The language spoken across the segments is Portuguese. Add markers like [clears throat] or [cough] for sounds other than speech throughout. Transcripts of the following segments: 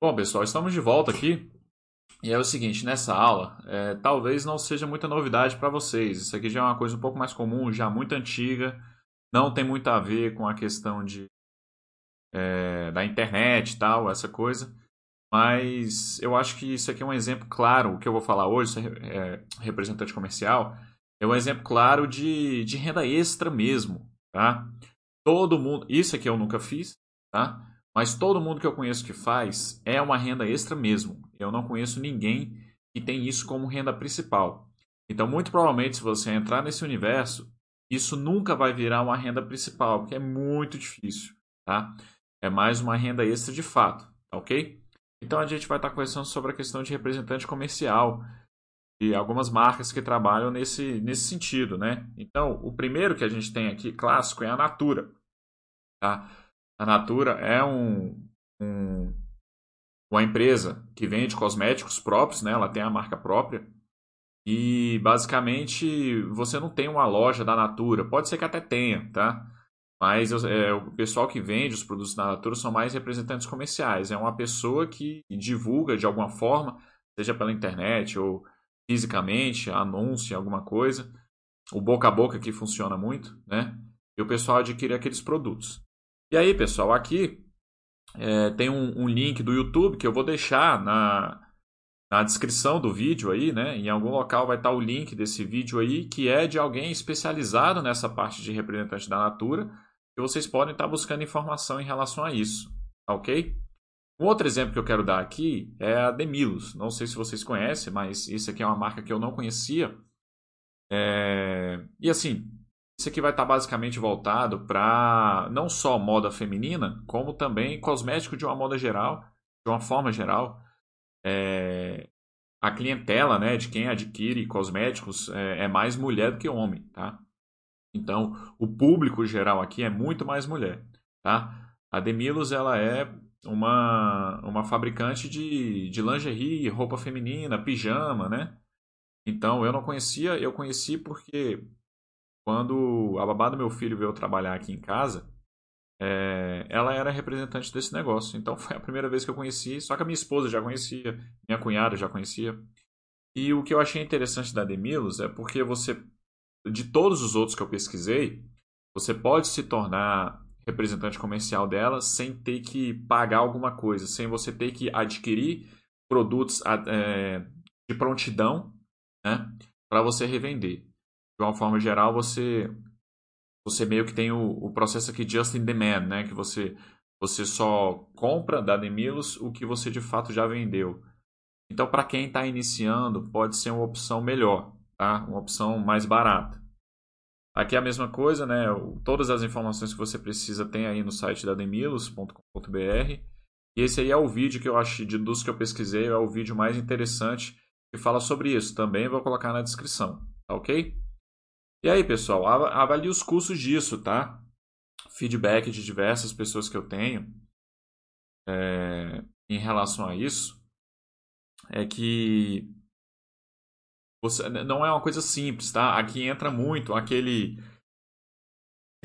Bom, pessoal, estamos de volta aqui. E é o seguinte, nessa aula, é, talvez não seja muita novidade para vocês. Isso aqui já é uma coisa um pouco mais comum, já muito antiga. Não tem muito a ver com a questão de, é, da internet e tal, essa coisa. Mas eu acho que isso aqui é um exemplo claro. O que eu vou falar hoje, é, representante comercial, é um exemplo claro de, de renda extra mesmo, tá? Todo mundo... Isso aqui eu nunca fiz, tá? Mas todo mundo que eu conheço que faz é uma renda extra mesmo. Eu não conheço ninguém que tem isso como renda principal. Então, muito provavelmente, se você entrar nesse universo, isso nunca vai virar uma renda principal, porque é muito difícil, tá? É mais uma renda extra de fato, tá ok? Então, a gente vai estar conversando sobre a questão de representante comercial e algumas marcas que trabalham nesse, nesse sentido, né? Então, o primeiro que a gente tem aqui, clássico, é a Natura, tá? A Natura é um, um, uma empresa que vende cosméticos próprios, né? ela tem a marca própria. E basicamente você não tem uma loja da Natura. Pode ser que até tenha, tá? Mas é, o pessoal que vende os produtos da Natura são mais representantes comerciais. É uma pessoa que divulga de alguma forma, seja pela internet ou fisicamente, anuncia alguma coisa. O boca a boca que funciona muito, né? E o pessoal adquire aqueles produtos. E aí, pessoal, aqui é, tem um, um, link do YouTube que eu vou deixar na, na descrição do vídeo aí, né? Em algum local vai estar o link desse vídeo aí, que é de alguém especializado nessa parte de representante da Natura, e vocês podem estar buscando informação em relação a isso, tá ok? Um outro exemplo que eu quero dar aqui é a Demilos. Não sei se vocês conhecem, mas isso aqui é uma marca que eu não conhecia. É... E assim, isso aqui vai estar basicamente voltado para não só moda feminina, como também cosmético de uma moda geral, de uma forma geral. É, a clientela né, de quem adquire cosméticos é, é, mais mulher do que homem, tá? Então, o público geral aqui é muito mais mulher, tá? A Demilos, ela é uma, uma fabricante de, de lingerie, roupa feminina, pijama, né? Então, eu não conhecia, eu conheci porque quando a babá do meu filho veio trabalhar aqui em casa, é, ela era representante desse negócio. Então foi a primeira vez que eu conheci, só que a minha esposa já conhecia, minha cunhada já conhecia. E o que eu achei interessante da Demilos é porque você, de todos os outros que eu pesquisei, você pode se tornar representante comercial dela sem ter que pagar alguma coisa, sem você ter que adquirir produtos é, de prontidão né, para você revender de uma forma geral, você você meio que tem o, o processo aqui just in demand, né? Que você você só compra da Demilos o que você de fato já vendeu. Então, para quem está iniciando, pode ser uma opção melhor, tá? Uma opção mais barata. Aqui é a mesma coisa, né? Todas as informações que você precisa tem aí no site da demilos.com.br. E esse aí é o vídeo que eu acho, de, dos que eu pesquisei, é o vídeo mais interessante que fala sobre isso. Também vou colocar na descrição, tá ok? E aí, pessoal, avalie os custos disso, tá? Feedback de diversas pessoas que eu tenho é, em relação a isso é que você, não é uma coisa simples, tá? Aqui entra muito aquele.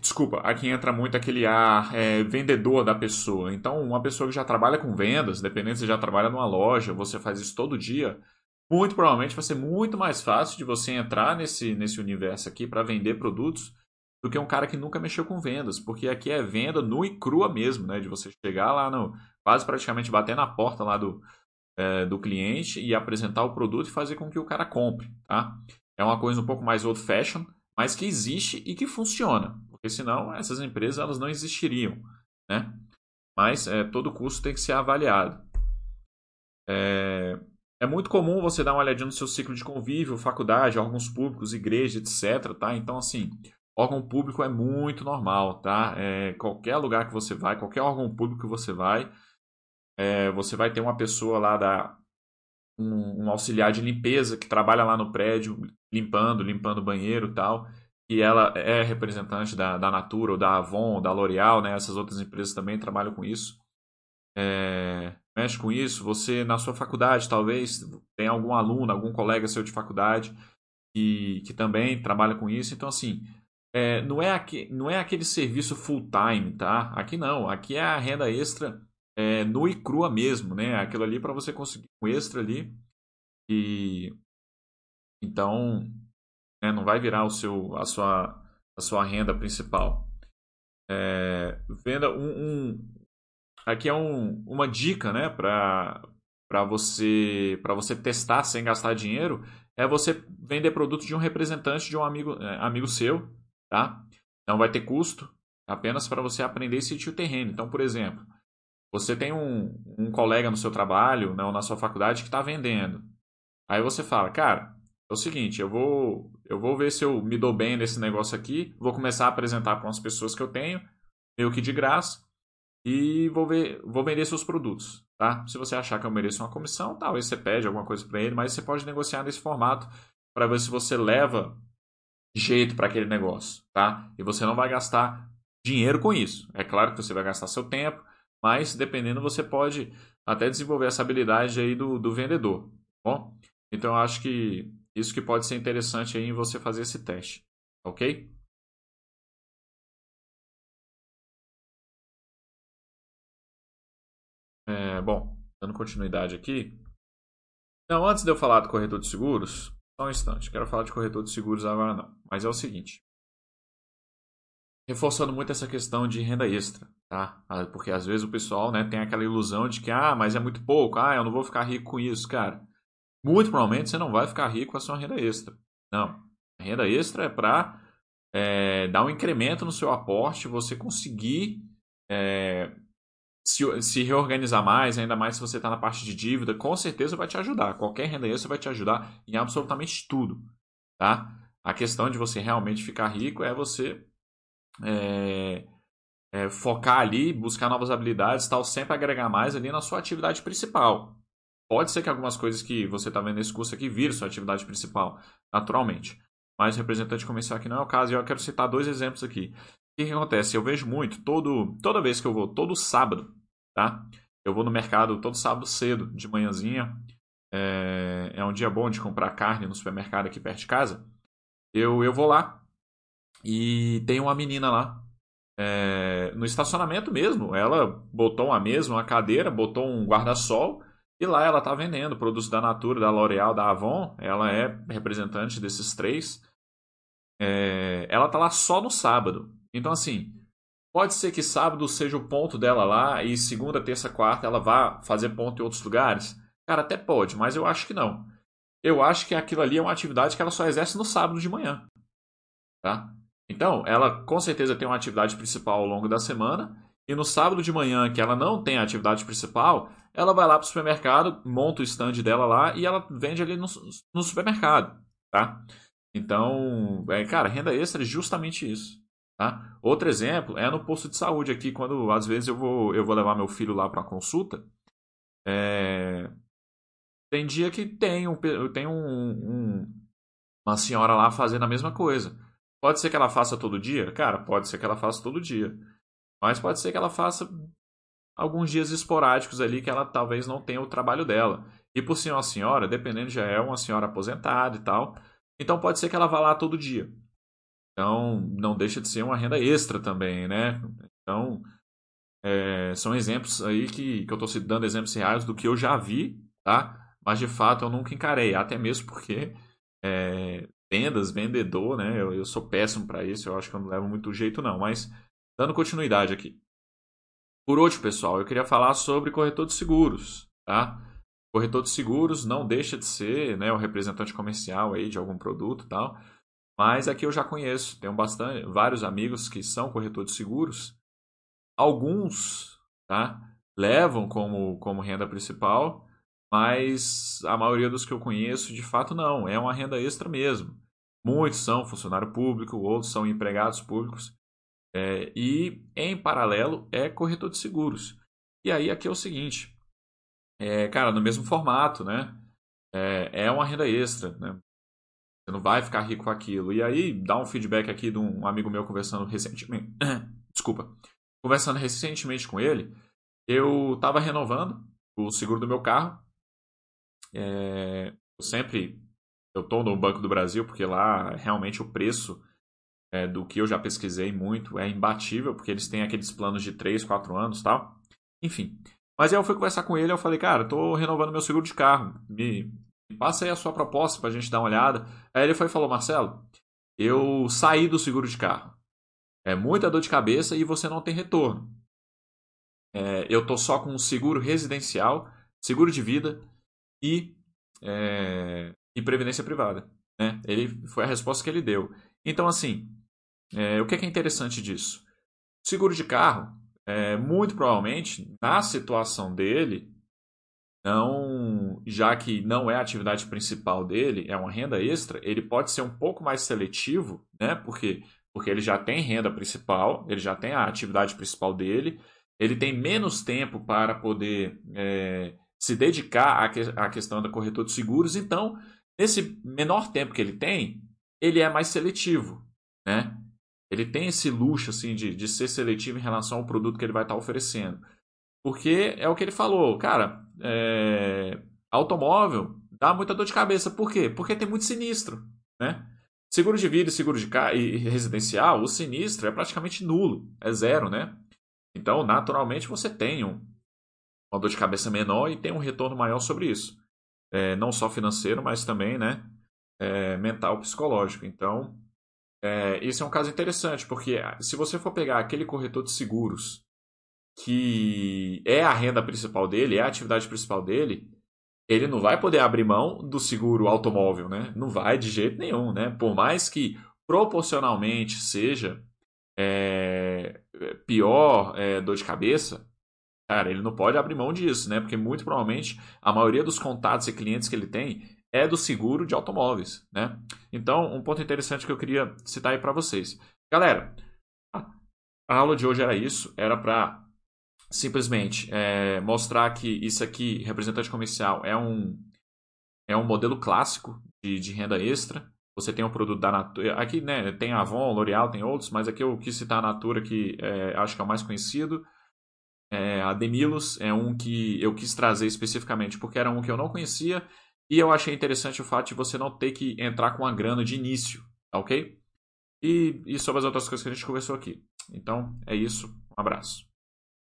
Desculpa, aqui entra muito aquele ar é, vendedor da pessoa. Então, uma pessoa que já trabalha com vendas, dependendo se já trabalha numa loja, você faz isso todo dia, muito provavelmente vai ser muito mais fácil de você entrar nesse, nesse universo aqui para vender produtos do que um cara que nunca mexeu com vendas, porque aqui é venda nua e crua mesmo, né? De você chegar lá no quase praticamente bater na porta lá do, é, do cliente e apresentar o produto e fazer com que o cara compre, tá? É uma coisa um pouco mais old fashion, mas que existe e que funciona, porque senão essas empresas elas não existiriam, né? Mas é, todo custo tem que ser avaliado. É, é muito comum você dar uma olhadinha no seu ciclo de convívio, faculdade, órgãos públicos, igreja, etc. Tá? Então, assim, órgão público é muito normal, tá? É, qualquer lugar que você vai, qualquer órgão público que você vai, é, você vai ter uma pessoa lá da um, um, auxiliar de limpeza que trabalha lá no prédio, limpando, limpando o banheiro e tal. E ela é representante da, da Natura, ou da Avon, ou da L'Oréal, né? Essas outras empresas também trabalham com isso. É, mexe com isso, você na sua faculdade talvez tem algum aluno, algum colega seu de faculdade que, que também trabalha com isso. Então, assim, é, não, é aqui, não é aquele serviço full time, tá? Aqui não, aqui é a renda extra é, nua e crua mesmo, né? Aquilo ali para você conseguir um extra ali e então né, não vai virar o seu a sua a sua renda principal. É, venda um, um, aqui é um, uma dica, né, para você para você testar sem gastar dinheiro é você vender produto de um representante de um amigo é, amigo seu, tá? Não vai ter custo, apenas para você aprender e sentir o terreno. Então, por exemplo, você tem um, um colega no seu trabalho, né, ou na sua faculdade que está vendendo. Aí você fala, cara, é o seguinte, eu vou, eu vou ver se eu me dou bem nesse negócio aqui, vou começar a apresentar para umas pessoas que eu tenho, meio que de graça, e vou, ver, vou vender seus produtos, tá? Se você achar que eu mereço uma comissão, talvez você pede alguma coisa para ele, mas você pode negociar nesse formato para ver se você leva jeito para aquele negócio, tá? E você não vai gastar dinheiro com isso. É claro que você vai gastar seu tempo, mas dependendo você pode até desenvolver essa habilidade aí do, do vendedor, tá bom? Então eu acho que isso que pode ser interessante aí em você fazer esse teste, ok? É, bom, dando continuidade aqui. Não, antes de eu falar do corretor de seguros, só um instante, quero falar de corretor de seguros agora não. Mas é o seguinte, reforçando muito essa questão de renda extra, tá? Ah, porque às vezes o pessoal né, tem aquela ilusão de que, ah, mas é muito pouco, ah, eu não vou ficar rico com isso, cara. Muito provavelmente você não vai ficar rico com a sua renda extra. Não. A renda extra é para é, dar um incremento no seu aporte, você conseguir é, se, se, reorganizar mais, ainda mais se você está na parte de dívida, com certeza vai te ajudar. Qualquer renda extra vai te ajudar em absolutamente tudo, tá? A questão de você realmente ficar rico é você é, é, focar ali, buscar novas habilidades, tal, sempre agregar mais ali na sua atividade principal. Pode ser que algumas coisas que você está vendo nesse curso aqui virem sua atividade principal, naturalmente. Mas representante comercial aqui não é o caso, e eu quero citar dois exemplos aqui. O que, que acontece? Eu vejo muito, todo, toda vez que eu vou, todo sábado, tá? Eu vou no mercado todo sábado cedo, de manhãzinha. É, é um dia bom de comprar carne no supermercado aqui perto de casa. Eu, eu vou lá, e tem uma menina lá, é, no estacionamento mesmo. Ela botou uma mesa, uma cadeira, botou um guarda-sol e lá ela está vendendo produtos da Natura, da L'Oréal, da Avon. Ela é representante desses três. É, ela está lá só no sábado. Então, assim, pode ser que sábado seja o ponto dela lá e segunda, terça, quarta ela vá fazer ponto em outros lugares. Cara, até pode, mas eu acho que não. Eu acho que aquilo ali é uma atividade que ela só exerce no sábado de manhã. Tá? Então, ela com certeza tem uma atividade principal ao longo da semana. E no sábado de manhã, que ela não tem a atividade principal, ela vai lá para o supermercado, monta o stand dela lá e ela vende ali no, no supermercado, tá? Então, é, cara, renda extra é justamente isso. Tá? Outro exemplo é no posto de saúde aqui, quando às vezes eu vou, eu vou levar meu filho lá para consulta. É... Tem dia que tem, um, tem um, um, uma senhora lá fazendo a mesma coisa. Pode ser que ela faça todo dia? Cara, pode ser que ela faça todo dia. Mas pode ser que ela faça alguns dias esporádicos ali que ela talvez não tenha o trabalho dela. E por ser uma senhora, dependendo, já é uma senhora aposentada e tal. Então pode ser que ela vá lá todo dia. Então não deixa de ser uma renda extra também, né? Então é, são exemplos aí que, que eu estou dando exemplos reais do que eu já vi, tá? Mas de fato eu nunca encarei, até mesmo porque é, vendas, vendedor, né? Eu, eu sou péssimo para isso, eu acho que eu não levo muito jeito não, mas dando continuidade aqui. Por último, pessoal, eu queria falar sobre corretor de seguros, tá? Corretor de seguros não deixa de ser, né, o representante comercial aí de algum produto, tal. Mas aqui eu já conheço, tenho bastante, vários amigos que são corretor de seguros. Alguns, tá? Levam como como renda principal, mas a maioria dos que eu conheço, de fato, não. É uma renda extra mesmo. Muitos são funcionário público, outros são empregados públicos. É, e, em paralelo, é corretor de seguros. E aí, aqui é o seguinte: é, cara, no mesmo formato, né? É, é uma renda extra, né? Você não vai ficar rico com aquilo. E aí, dá um feedback aqui de um amigo meu conversando recentemente. [clears throat] Desculpa. Conversando recentemente com ele, eu estava renovando o seguro do meu carro. É, eu sempre eu estou no Banco do Brasil porque lá realmente o preço é, do que eu já pesquisei muito é imbatível, porque eles têm aqueles planos de 3, 4 anos tal. Enfim, Mas aí eu fui conversar com ele, eu falei, cara, tô renovando meu seguro de carro, me passa aí a sua proposta pra gente dar uma olhada. Aí ele foi e falou, Marcelo, eu saí do seguro de carro. É muita dor de cabeça e você não tem retorno. É, eu tô só com um seguro residencial, seguro de vida e, é, e previdência privada. Né? Ele foi a resposta que ele deu. Então, assim, é, o que é, que é interessante disso? Seguro de carro, é, muito provavelmente, na situação dele, não, já que não é a atividade principal dele, é uma renda extra, ele pode ser um pouco mais seletivo, né? Porque, porque ele já tem renda principal, ele já tem a atividade principal dele, ele tem menos tempo para poder é, se dedicar à, que, à questão da corretora de seguros, então, nesse menor tempo que ele tem, ele é mais seletivo, né? Ele tem esse luxo assim de, de ser seletivo em relação ao produto que ele vai estar oferecendo. Porque é o que ele falou, cara, é... automóvel dá muita dor de cabeça. Por quê? Porque tem muito sinistro, né? Seguro de vida seguro de ca... e residencial, o sinistro é praticamente nulo, é zero, né? Então, naturalmente, você tem um, uma dor de cabeça menor e tem um retorno maior sobre isso. É, não só financeiro, mas também né, é, mental, psicológico. Então, é, esse é um caso interessante, porque ah, se você for pegar aquele corretor de seguros que é a renda principal dele, é a atividade principal dele, ele não vai poder abrir mão do seguro automóvel, né? Não vai de jeito nenhum, né? Por mais que proporcionalmente seja é, pior é, dor de cabeça, cara, ele não pode abrir mão disso, né? Porque muito provavelmente a maioria dos contatos e clientes que ele tem é do seguro de automóveis, né? Então, um ponto interessante que eu queria citar aí para vocês. Galera, a aula de hoje era isso, era para simplesmente é, mostrar que isso aqui, representante comercial, é um, é um modelo clássico de, de renda extra. Você tem um produto da Natura. Aqui né, tem Avon, L'Oreal, tem outros, mas aqui eu quis citar a Natura, que é, acho que é o mais conhecido. É, a Demilos é um que eu quis trazer especificamente porque era um que eu não conhecia e eu achei interessante o fato de você não ter que entrar com a grana de início, tá ok? E, e sobre as outras coisas que a gente conversou aqui. Então, é isso. Um abraço.